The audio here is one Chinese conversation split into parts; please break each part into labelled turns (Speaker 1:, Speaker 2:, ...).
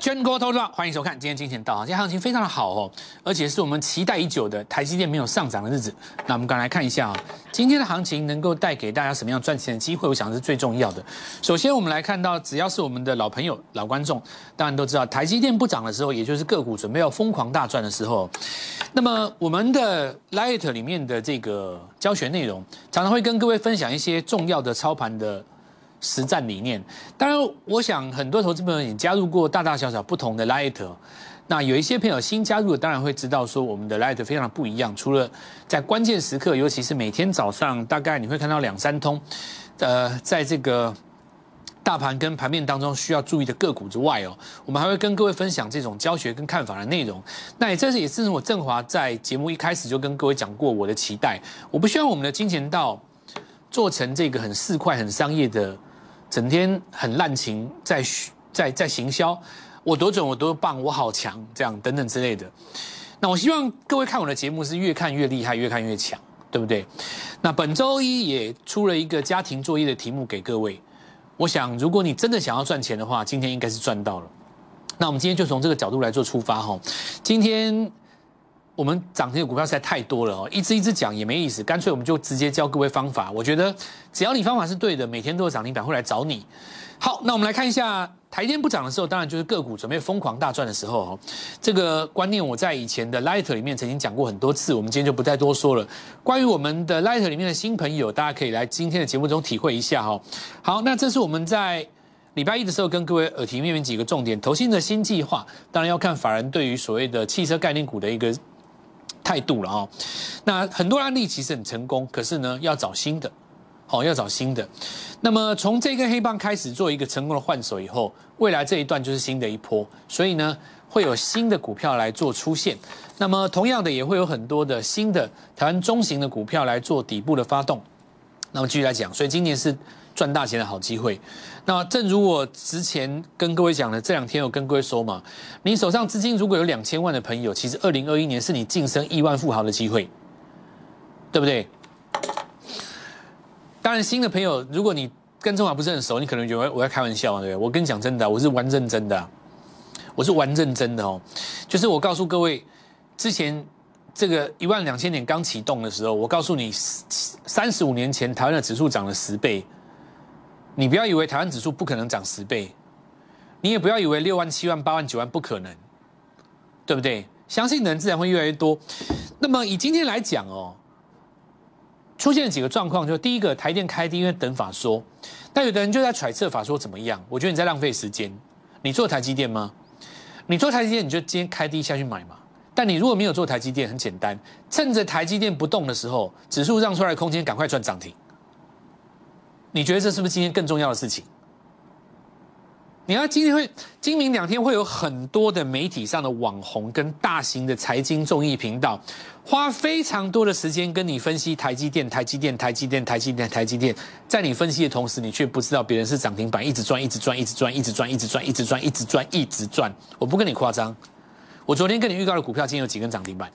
Speaker 1: 全国投资欢迎收看今天金钱道啊，今天行情非常的好哦，而且是我们期待已久的台积电没有上涨的日子。那我们刚来看一下啊，今天的行情能够带给大家什么样赚钱的机会，我想是最重要的。首先，我们来看到，只要是我们的老朋友、老观众，当然都知道，台积电不涨的时候，也就是个股准备要疯狂大赚的时候。那么，我们的 Light 里面的这个教学内容，常常会跟各位分享一些重要的操盘的。实战理念，当然，我想很多投资朋友也加入过大大小小不同的 Light，那有一些朋友新加入的，当然会知道说我们的 Light 非常不一样。除了在关键时刻，尤其是每天早上，大概你会看到两三通，呃，在这个大盘跟盘面当中需要注意的个股之外哦，我们还会跟各位分享这种教学跟看法的内容。那也这是也是我振华在节目一开始就跟各位讲过我的期待，我不希望我们的金钱道做成这个很市侩、很商业的。整天很滥情，在在在行销，我多准，我多棒，我好强，这样等等之类的。那我希望各位看我的节目是越看越厉害，越看越强，对不对？那本周一也出了一个家庭作业的题目给各位。我想，如果你真的想要赚钱的话，今天应该是赚到了。那我们今天就从这个角度来做出发哈。今天。我们涨停的股票实在太多了哦，一只一只讲也没意思，干脆我们就直接教各位方法。我觉得只要你方法是对的，每天都有涨停板会来找你。好，那我们来看一下台电不涨的时候，当然就是个股准备疯狂大赚的时候哦。这个观念我在以前的 Light 里面曾经讲过很多次，我们今天就不再多说了。关于我们的 Light 里面的新朋友，大家可以来今天的节目中体会一下哈。好，那这是我们在礼拜一的时候跟各位耳提面命几个重点，投信的新计划，当然要看法人对于所谓的汽车概念股的一个。态度了啊，那很多案例其实很成功，可是呢要找新的，好要找新的。那么从这根黑棒开始做一个成功的换手以后，未来这一段就是新的一波，所以呢会有新的股票来做出现。那么同样的也会有很多的新的台湾中型的股票来做底部的发动。那么继续来讲，所以今年是。赚大钱的好机会。那正如我之前跟各位讲的，这两天有跟各位说嘛，你手上资金如果有两千万的朋友，其实二零二一年是你晋升亿万富豪的机会，对不对？当然，新的朋友，如果你跟中华不是很熟，你可能觉得我在开玩笑啊，对不对？我跟你讲真的，我是玩认真的，我是玩认真的哦。就是我告诉各位，之前这个一万两千点刚启动的时候，我告诉你，三十五年前台湾的指数涨了十倍。你不要以为台湾指数不可能涨十倍，你也不要以为六万、七万、八万、九万不可能，对不对？相信的人自然会越来越多。那么以今天来讲哦，出现几个状况，就第一个台电开低，因为等法说，但有的人就在揣测法说怎么样？我觉得你在浪费时间。你做台积电吗？你做台积电，你就今天开低下去买嘛。但你如果没有做台积电，很简单，趁着台积电不动的时候，指数让出来的空间，赶快赚涨停。你觉得这是不是今天更重要的事情？你看今天会今明两天会有很多的媒体上的网红跟大型的财经综艺频道，花非常多的时间跟你分析台积电、台积电、台积电、台积电、台积电。在你分析的同时，你却不知道别人是涨停板一直赚、一直赚、一直赚、一直赚、一直赚、一直赚、一直赚、一直赚。我不跟你夸张，我昨天跟你预告的股票今天有几根涨停板，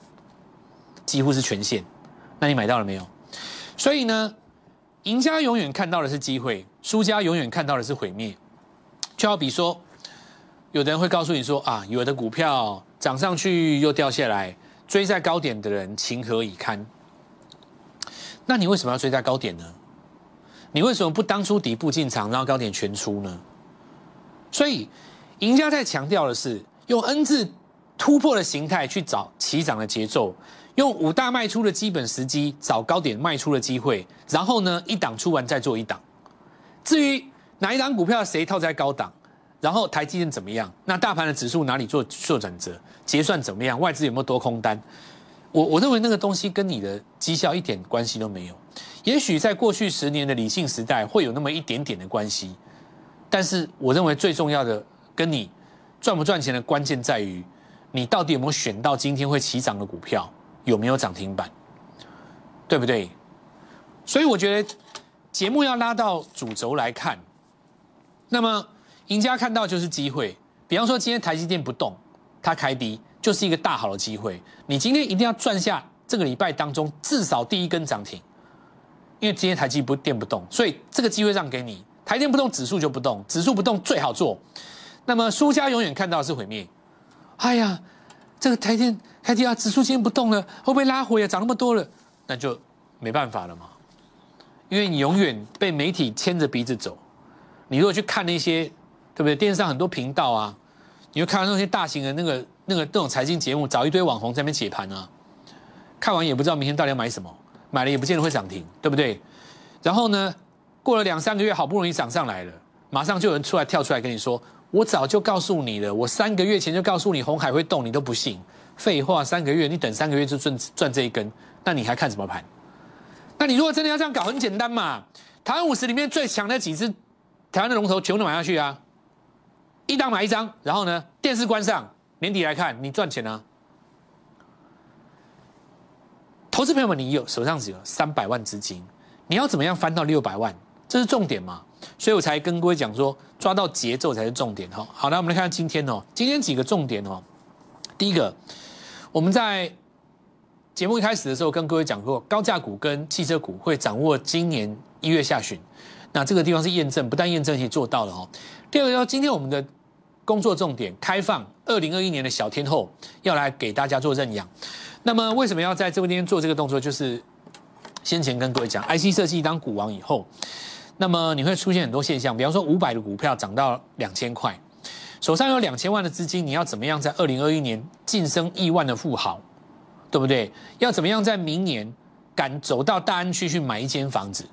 Speaker 1: 几乎是全线。那你买到了没有？所以呢？赢家永远看到的是机会，输家永远看到的是毁灭。就好比说，有的人会告诉你说啊，有的股票涨上去又掉下来，追在高点的人情何以堪？那你为什么要追在高点呢？你为什么不当初底部进场，然后高点全出呢？所以，赢家在强调的是用 N 字突破的形态去找起涨的节奏。用五大卖出的基本时机找高点卖出的机会，然后呢一档出完再做一档。至于哪一档股票谁套在高档，然后台积电怎么样，那大盘的指数哪里做做转折，结算怎么样，外资有没有多空单？我我认为那个东西跟你的绩效一点关系都没有。也许在过去十年的理性时代会有那么一点点的关系，但是我认为最重要的跟你赚不赚钱的关键在于，你到底有没有选到今天会起涨的股票。有没有涨停板？对不对？所以我觉得节目要拉到主轴来看。那么赢家看到就是机会，比方说今天台积电不动，它开低就是一个大好的机会。你今天一定要赚下这个礼拜当中至少第一根涨停，因为今天台积不电不动，所以这个机会让给你。台电不动，指数就不动，指数不动最好做。那么输家永远看到是毁灭。哎呀，这个台电台电啊，指数今天不动了，会不会拉回啊？涨那么多了，那就没办法了嘛。因为你永远被媒体牵着鼻子走。你如果去看那些，对不对？电视上很多频道啊，你会看到那些大型的那个、那个、那种财经节目，找一堆网红在那边解盘啊。看完也不知道明天到底要买什么，买了也不见得会涨停，对不对？然后呢，过了两三个月，好不容易涨上来了，马上就有人出来跳出来跟你说：“我早就告诉你了，我三个月前就告诉你红海会动，你都不信。”废话，三个月你等三个月就赚赚这一根，那你还看什么盘？那你如果真的要这样搞，很简单嘛。台湾五十里面最强的几只台湾的龙头，全部都买下去啊！一档买一张，然后呢，电视关上，年底来看，你赚钱啊！投资朋友们，你有手上只有三百万资金，你要怎么样翻到六百万？这是重点嘛？所以我才跟各位讲说，抓到节奏才是重点哈。好，那我们来看看今天哦，今天几个重点哦。第一个，我们在节目一开始的时候跟各位讲过，高价股跟汽车股会掌握今年一月下旬。那这个地方是验证，不但验证，也做到了哦。第二个，今天我们的工作重点开放二零二一年的小天后要来给大家做认养。那么为什么要在这边做这个动作？就是先前跟各位讲，IC 设计当股王以后，那么你会出现很多现象，比方说五百的股票涨到两千块，手上有两千万的资金，你要怎么样在二零二一年晋升亿万的富豪，对不对？要怎么样在明年敢走到大安区去买一间房子，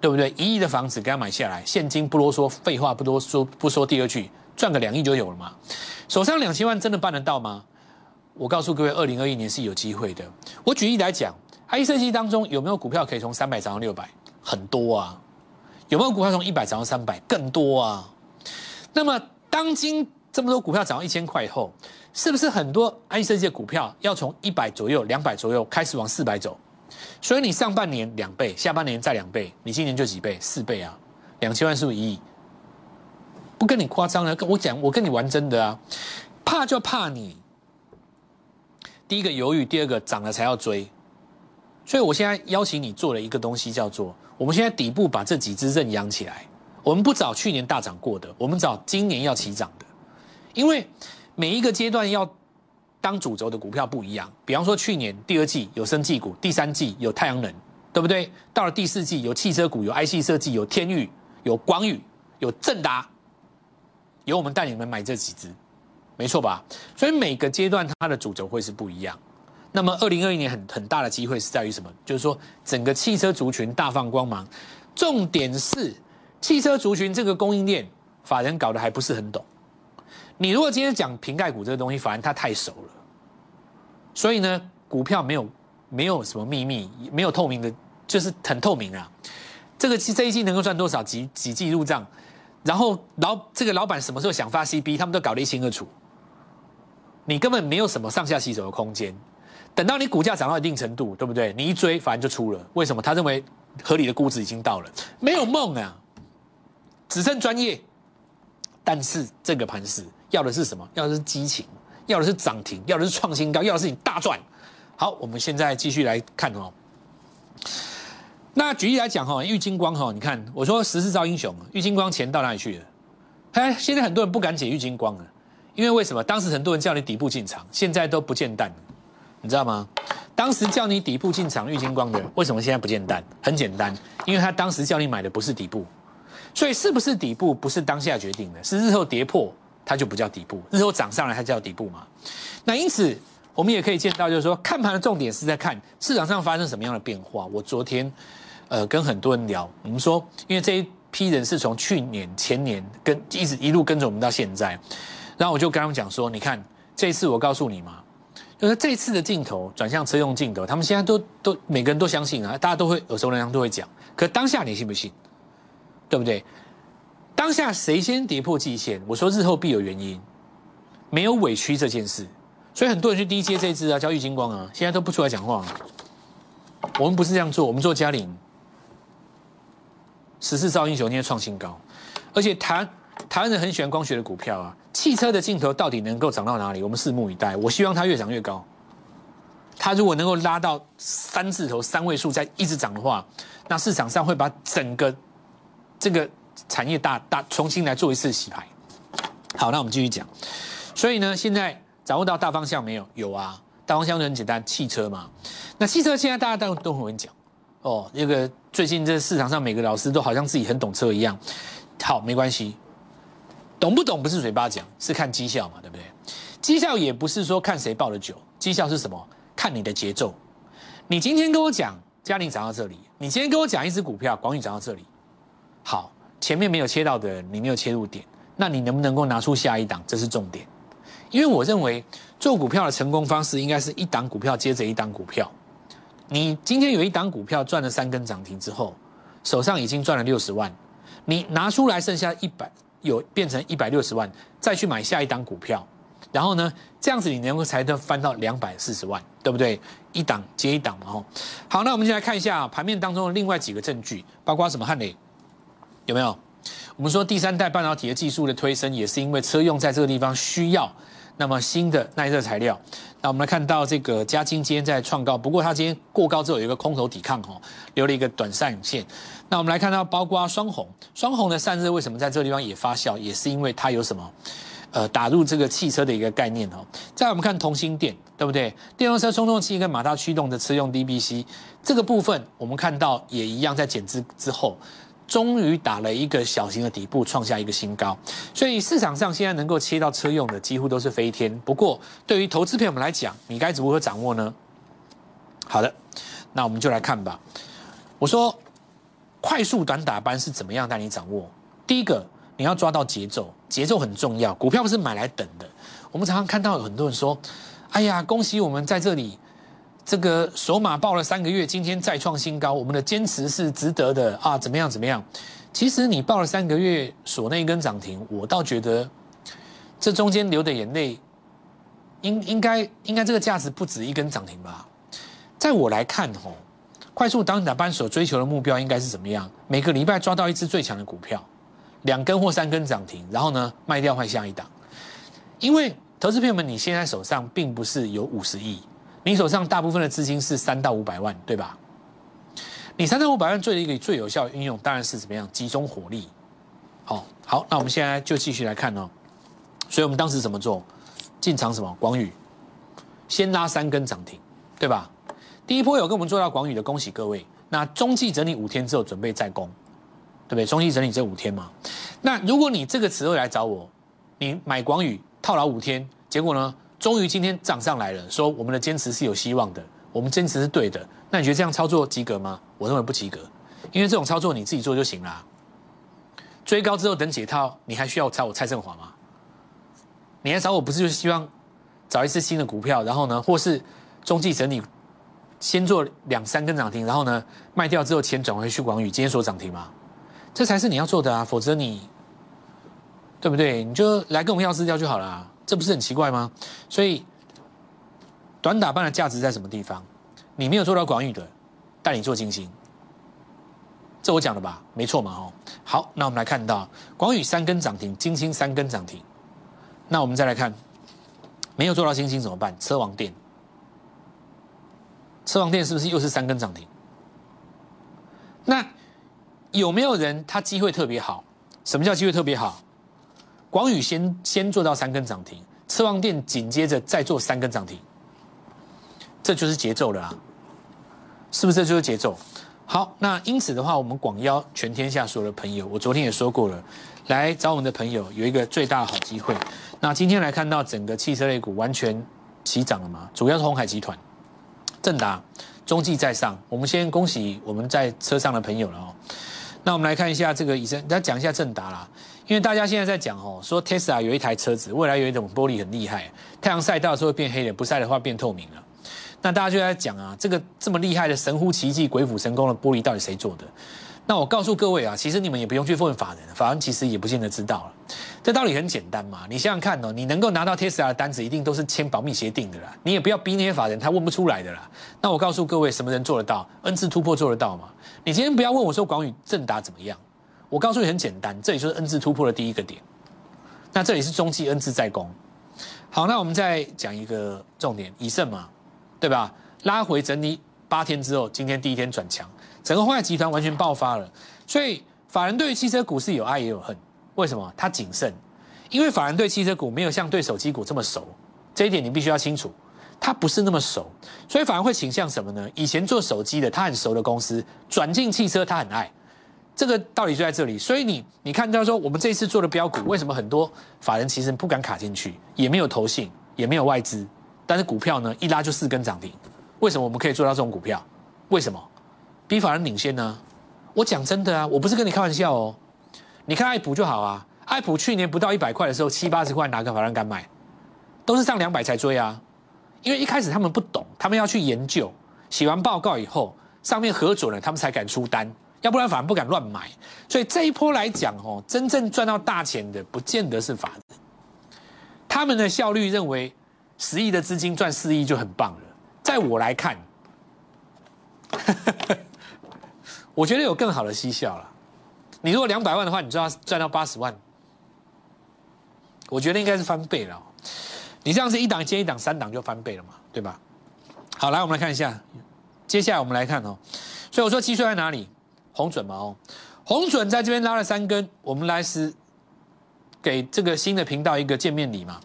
Speaker 1: 对不对？一亿的房子给他买下来，现金不啰嗦，废话不多说，不说第二句，赚个两亿就有了嘛。手上两千万真的办得到吗？我告诉各位，二零二一年是有机会的。我举例来讲，IC 设计当中有没有股票可以从三百涨到六百？很多啊。有没有股票从一百涨到三百？更多啊。那么，当今这么多股票涨到一千块以后，是不是很多 I 设计的股票要从一百左右、两百左右开始往四百走？所以你上半年两倍，下半年再两倍，你今年就几倍？四倍啊！两千万是不是一亿？不跟你夸张了，跟我讲，我跟你玩真的啊！怕就怕你。第一个犹豫，第二个涨了才要追，所以我现在邀请你做了一个东西，叫做我们现在底部把这几只认养起来。我们不找去年大涨过的，我们找今年要起涨的，因为每一个阶段要当主轴的股票不一样。比方说去年第二季有生技股，第三季有太阳能，对不对？到了第四季有汽车股，有 IC 设计，有天域，有光宇，有正达，有我们带你们买这几只。没错吧？所以每个阶段它的主轴会是不一样。那么二零二一年很很大的机会是在于什么？就是说整个汽车族群大放光芒。重点是汽车族群这个供应链，法人搞得还不是很懂。你如果今天讲瓶盖股这个东西，法人他太熟了。所以呢，股票没有没有什么秘密，没有透明的，就是很透明啊。这个这一季能够赚多少？几几季入账？然后老这个老板什么时候想发 CB，他们都搞得一清二楚。你根本没有什么上下洗手的空间，等到你股价涨到一定程度，对不对？你一追，反正就出了。为什么？他认为合理的估值已经到了，没有梦啊，只剩专业。但是这个盘势要的是什么？要的是激情，要的是涨停，要的是创新高，要的是你大赚。好，我们现在继续来看哦。那举例来讲哈，玉金光哈，你看我说十四招英雄，玉金光钱到哪里去了？哎，现在很多人不敢解玉金光了。因为为什么？当时很多人叫你底部进场，现在都不见蛋，你知道吗？当时叫你底部进场绿金光的，为什么现在不见单？很简单，因为他当时叫你买的不是底部，所以是不是底部不是当下决定的，是日后跌破它就不叫底部，日后涨上来它叫底部嘛？那因此我们也可以见到，就是说看盘的重点是在看市场上发生什么样的变化。我昨天呃跟很多人聊，我们说，因为这一批人是从去年前年跟一直一路跟着我们到现在。然后我就跟他们讲说，你看这一次我告诉你嘛，就是这次的镜头转向车用镜头，他们现在都都每个人都相信啊，大家都会耳熟能详，都会讲。可当下你信不信？对不对？当下谁先跌破季线？我说日后必有原因，没有委屈这件事，所以很多人去低接这支啊，叫玉金光啊，现在都不出来讲话。我们不是这样做，我们做嘉陵十四兆英雄，今天创新高，而且台台湾人很喜欢光学的股票啊。汽车的镜头到底能够涨到哪里？我们拭目以待。我希望它越涨越高。它如果能够拉到三字头、三位数再一直涨的话，那市场上会把整个这个产业大大重新来做一次洗牌。好，那我们继续讲。所以呢，现在掌握到大方向没有？有啊，大方向就很简单，汽车嘛。那汽车现在大家都都很会讲哦。那个最近这市场上每个老师都好像自己很懂车一样。好，没关系，懂不懂不是嘴巴讲，是看绩效嘛，对不对？绩效也不是说看谁报的久，绩效是什么？看你的节奏。你今天跟我讲嘉玲涨到这里，你今天跟我讲一只股票广宇涨到这里，好，前面没有切到的人，你没有切入点，那你能不能够拿出下一档？这是重点。因为我认为做股票的成功方式应该是一档股票接着一档股票。你今天有一档股票赚了三根涨停之后，手上已经赚了六十万，你拿出来剩下一百，有变成一百六十万，再去买下一档股票。然后呢，这样子你能够才能翻到两百四十万，对不对？一档接一档嘛，吼。好，那我们就来看一下盘面当中的另外几个证据，包括什么？汉磊有没有？我们说第三代半导体的技术的推升，也是因为车用在这个地方需要那么新的耐热材料。那我们来看到这个嘉金今天在创高，不过它今天过高之后有一个空头抵抗，哈，留了一个短上线。那我们来看到包括双红，双红的散热为什么在这个地方也发酵？也是因为它有什么？呃，打入这个汽车的一个概念哦。再我们看同心电，对不对？电动车充电器跟马达驱动的车用 DBC 这个部分，我们看到也一样，在减资之后，终于打了一个小型的底部，创下一个新高。所以市场上现在能够切到车用的，几乎都是飞天。不过，对于投资朋友们来讲，你该如何掌握呢？好的，那我们就来看吧。我说，快速短打班是怎么样带你掌握？第一个。你要抓到节奏，节奏很重要。股票不是买来等的。我们常常看到有很多人说：“哎呀，恭喜我们在这里，这个首马报了三个月，今天再创新高，我们的坚持是值得的啊！”怎么样？怎么样？其实你报了三个月，锁那一根涨停，我倒觉得这中间流的眼泪，应应该应该这个价值不止一根涨停吧？在我来看，吼，快速当打班所追求的目标应该是怎么样？每个礼拜抓到一只最强的股票。两根或三根涨停，然后呢卖掉换下一档，因为投资朋友们，你现在手上并不是有五十亿，你手上大部分的资金是三到五百万，对吧？你三到五百万最一个最有效的运用，当然是怎么样集中火力。好，好，那我们现在就继续来看哦。所以我们当时怎么做？进场什么？广宇，先拉三根涨停，对吧？第一波有跟我们做到广宇的，恭喜各位。那中继整理五天之后，准备再攻。对不对？中期整理这五天嘛，那如果你这个时候来找我，你买广宇套牢五天，结果呢，终于今天涨上来了，说我们的坚持是有希望的，我们坚持是对的，那你觉得这样操作及格吗？我认为不及格，因为这种操作你自己做就行了。追高之后等解套，你还需要找我蔡振华吗？你来找我不是就是希望找一次新的股票，然后呢，或是中继整理先做两三根涨停，然后呢卖掉之后钱转回去广宇，今天所涨停吗？这才是你要做的啊，否则你对不对？你就来跟我们要资料就好了，这不是很奇怪吗？所以短打班的价值在什么地方？你没有做到广宇的，带你做金星，这我讲的吧？没错嘛，哦。好，那我们来看到广宇三根涨停，金星三根涨停。那我们再来看，没有做到金星怎么办？车王店，车王店是不是又是三根涨停？那？有没有人他机会特别好？什么叫机会特别好？广宇先先做到三根涨停，车王店紧接着再做三根涨停，这就是节奏了啊！是不是这就是节奏？好，那因此的话，我们广邀全天下所有的朋友，我昨天也说过了，来找我们的朋友有一个最大的好机会。那今天来看到整个汽车类股完全齐涨了嘛？主要是红海集团、正达、中继在上。我们先恭喜我们在车上的朋友了哦。那我们来看一下这个医生，再讲一下正达啦。因为大家现在在讲哦，说 Tesla 有一台车子，未来有一种玻璃很厉害，太阳晒到的时候会变黑的，不晒的话变透明了。那大家就在讲啊，这个这么厉害的神乎其技、鬼斧神工的玻璃到底谁做的？那我告诉各位啊，其实你们也不用去问法人，法人其实也不见得知道了。这道理很简单嘛，你想想看哦，你能够拿到 Tesla 的单子，一定都是签保密协定的啦。你也不要逼那些法人，他问不出来的啦。那我告诉各位，什么人做得到？N 字突破做得到吗？你今天不要问我说广宇正达怎么样，我告诉你很简单，这里就是 N 字突破的第一个点。那这里是中继 N 字在攻。好，那我们再讲一个重点，以盛嘛，对吧？拉回整理八天之后，今天第一天转强。整个华海集团完全爆发了，所以法人对于汽车股市有爱也有恨。为什么？他谨慎，因为法人对汽车股没有像对手机股这么熟，这一点你必须要清楚，他不是那么熟，所以反而会倾向什么呢？以前做手机的他很熟的公司，转进汽车他很爱，这个道理就在这里。所以你你看到说我们这一次做的标股，为什么很多法人其实不敢卡进去，也没有投信，也没有外资，但是股票呢一拉就四根涨停，为什么我们可以做到这种股票？为什么？比法人领先呢？我讲真的啊，我不是跟你开玩笑哦。你看爱普就好啊，爱普去年不到一百块的时候，七八十块哪个法人敢买？都是上两百才追啊。因为一开始他们不懂，他们要去研究，写完报告以后，上面核准了，他们才敢出单，要不然反而不敢乱买。所以这一波来讲哦，真正赚到大钱的，不见得是法人。他们的效率认为十亿的资金赚四亿就很棒了。在我来看。我觉得有更好的绩效了。你如果两百万的话，你就要赚到八十万。我觉得应该是翻倍了。你这样是一档接一档，三档就翻倍了嘛，对吧？好，来我们来看一下，接下来我们来看哦。所以我说基数在哪里？红准嘛哦，红准在这边拉了三根，我们来是给这个新的频道一个见面礼嘛，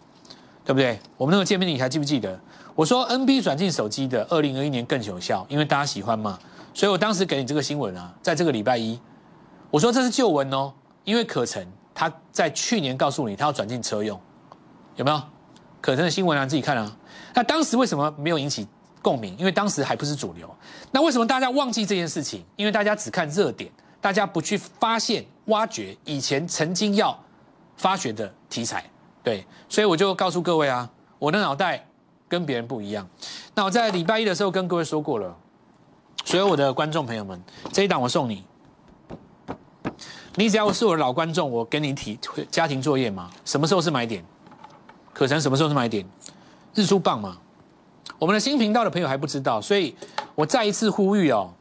Speaker 1: 对不对？我们那个见面礼还记不记得？我说 N B 转进手机的，二零二一年更有效，因为大家喜欢嘛。所以我当时给你这个新闻啊，在这个礼拜一，我说这是旧闻哦，因为可成他在去年告诉你他要转进车用，有没有？可成的新闻啊，自己看啊。那当时为什么没有引起共鸣？因为当时还不是主流。那为什么大家忘记这件事情？因为大家只看热点，大家不去发现、挖掘以前曾经要发掘的题材。对，所以我就告诉各位啊，我的脑袋。跟别人不一样。那我在礼拜一的时候跟各位说过了，所有我的观众朋友们，这一档我送你。你只要是我的老观众，我给你提家庭作业嘛。什么时候是买点？可成什么时候是买点？日出棒嘛。我们的新频道的朋友还不知道，所以我再一次呼吁哦，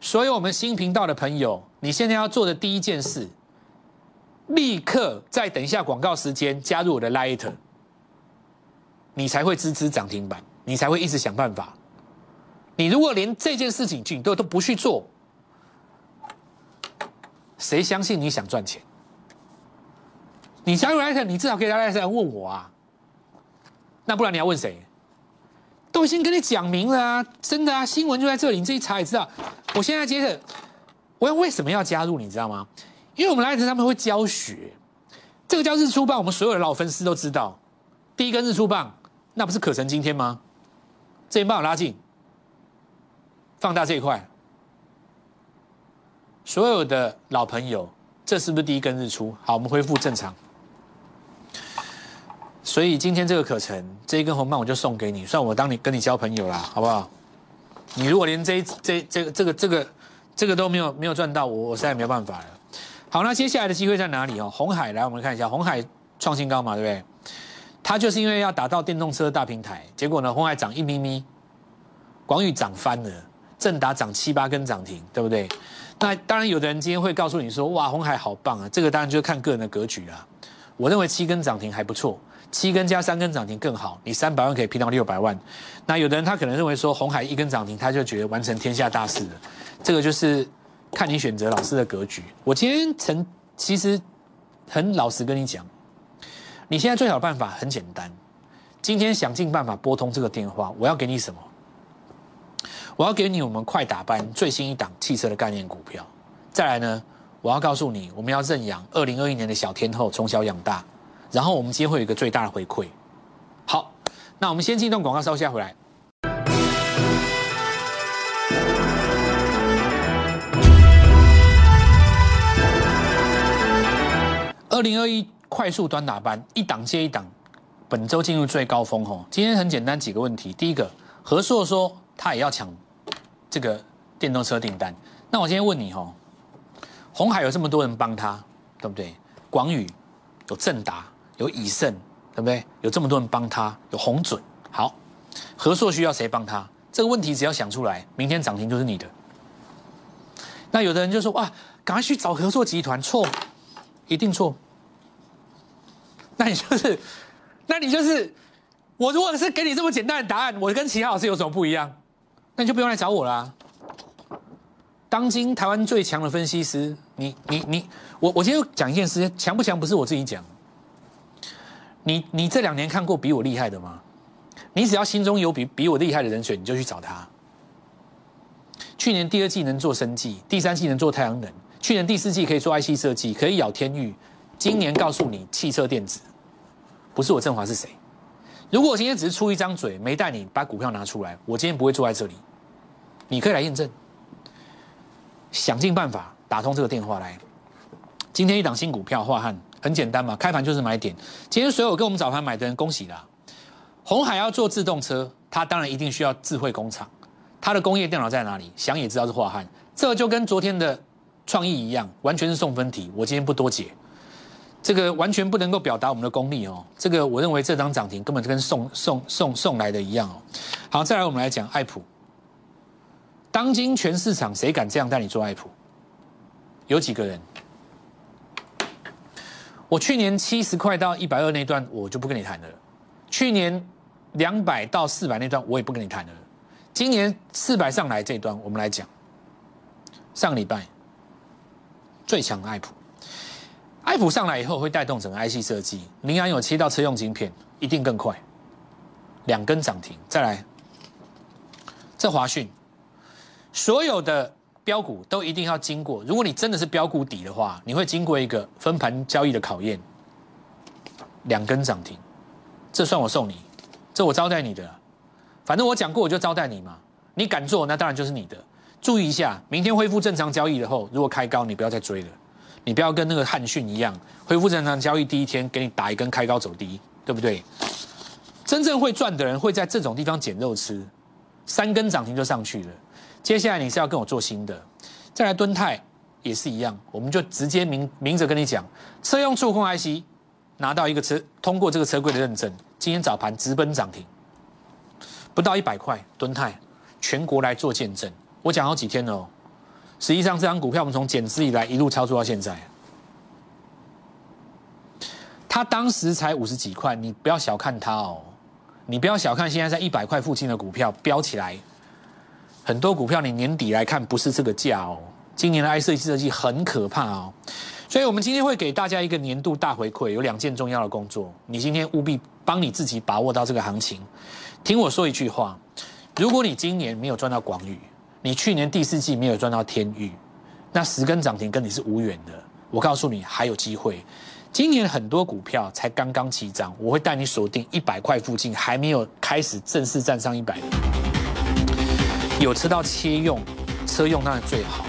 Speaker 1: 所有我们新频道的朋友，你现在要做的第一件事，立刻在等一下广告时间加入我的 Light。你才会支持涨停板，你才会一直想办法。你如果连这件事情你都都不去做，谁相信你想赚钱？你加入来特，你至少可以来特问我啊。那不然你要问谁？都已经跟你讲明了啊，真的啊，新闻就在这里，你自己查也知道。我现在接着，我要为什么要加入？你知道吗？因为我们来特他们会教学，这个叫日出棒，我们所有的老粉丝都知道。第一根日出棒。那不是可成今天吗？这边帮我拉近，放大这一块。所有的老朋友，这是不是第一根日出？好，我们恢复正常。所以今天这个可成这一根红棒，我就送给你，算我当你跟你交朋友啦，好不好？你如果连这这这个这个这个这个都没有没有赚到，我我实在没有办法了。好，那接下来的机会在哪里哦？红海来，我们看一下，红海创新高嘛，对不对？它就是因为要打到电动车大平台，结果呢，红海涨一咪咪，广宇涨翻了，正达涨七八根涨停，对不对？那当然，有的人今天会告诉你说，哇，红海好棒啊！这个当然就是看个人的格局啦。我认为七根涨停还不错，七根加三根涨停更好，你三百万可以拼到六百万。那有的人他可能认为说，红海一根涨停他就觉得完成天下大事了，这个就是看你选择老师的格局。我今天曾其实很老实跟你讲。你现在最好的办法很简单，今天想尽办法拨通这个电话。我要给你什么？我要给你我们快打班最新一档汽车的概念股票。再来呢，我要告诉你，我们要认养二零二一年的小天后，从小养大。然后我们今天会有一个最大的回馈。好，那我们先进一段广告，稍下回来。二零二一。快速端打班一档接一档，本周进入最高峰吼。今天很简单几个问题，第一个，何硕说他也要抢这个电动车订单，那我今天问你吼，红海有这么多人帮他，对不对？广宇有正达有以盛，对不对？有这么多人帮他，有红准，好，和硕需要谁帮他？这个问题只要想出来，明天涨停就是你的。那有的人就说哇，赶快去找合作集团，错，一定错。那你就是，那你就是，我如果是给你这么简单的答案，我跟其他老师有什么不一样？那你就不用来找我啦。当今台湾最强的分析师，你你你，我我今天讲一件事情，强不强不是我自己讲，你你这两年看过比我厉害的吗？你只要心中有比比我厉害的人选，你就去找他。去年第二季能做生计，第三季能做太阳能，去年第四季可以做 IC 设计，可以咬天域，今年告诉你汽车电子，不是我振华是谁？如果我今天只是出一张嘴，没带你把股票拿出来，我今天不会坐在这里。你可以来验证，想尽办法打通这个电话来。今天一档新股票华汉很简单嘛，开盘就是买点。今天所有跟我们早盘买的人，恭喜啦！红海要做自动车，它当然一定需要智慧工厂。它的工业电脑在哪里？想也知道是华汉。这就跟昨天的创意一样，完全是送分题。我今天不多解，这个完全不能够表达我们的功力哦。这个我认为这张涨停根本就跟送送送送来的一样哦。好，再来我们来讲爱普。当今全市场谁敢这样带你做爱普？有几个人？我去年七十块到一百二那段我就不跟你谈了。去年两百到四百那段我也不跟你谈了。今年四百上来这段，我们来讲。上个礼拜最强的爱普，爱普上来以后会带动整个 IC 设计。羚羊有切到车用晶片，一定更快。两根涨停，再来。这华讯，所有的标股都一定要经过。如果你真的是标股底的话，你会经过一个分盘交易的考验。两根涨停，这算我送你，这我招待你的。反正我讲过，我就招待你嘛。你敢做，那当然就是你的。注意一下，明天恢复正常交易的后，如果开高，你不要再追了。你不要跟那个汉逊一样，恢复正常交易第一天给你打一根开高走低，对不对？真正会赚的人会在这种地方捡肉吃，三根涨停就上去了。接下来你是要跟我做新的，再来敦泰也是一样，我们就直接明明着跟你讲，车用触控 IC 拿到一个车通过这个车柜的认证，今天早盘直奔涨停。不到一百块，吨泰，全国来做见证。我讲好几天了哦。实际上，这张股票我们从减资以来一路操作到现在，它当时才五十几块，你不要小看它哦。你不要小看现在在一百块附近的股票飙起来，很多股票你年底来看不是这个价哦。今年的 I 设计设计很可怕哦。所以我们今天会给大家一个年度大回馈，有两件重要的工作，你今天务必帮你自己把握到这个行情。听我说一句话：如果你今年没有赚到广宇，你去年第四季没有赚到天宇，那十根涨停跟你是无缘的。我告诉你，还有机会。今年很多股票才刚刚起涨，我会带你锁定一百块附近，还没有开始正式站上一百，有车到切用，车用当然最好。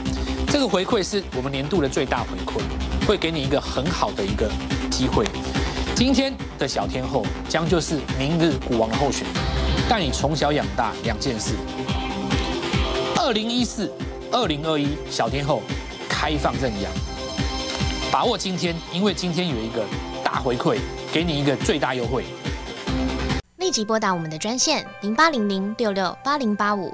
Speaker 1: 这个回馈是我们年度的最大回馈，会给你一个很好的一个机会。今天的小天后将就是明日股王的候选人。带你从小养大两件事。二零一四、二零二一小天后开放认养，把握今天，因为今天有一个大回馈，给你一个最大优惠。
Speaker 2: 立即拨打我们的专线零八零零六六八零八五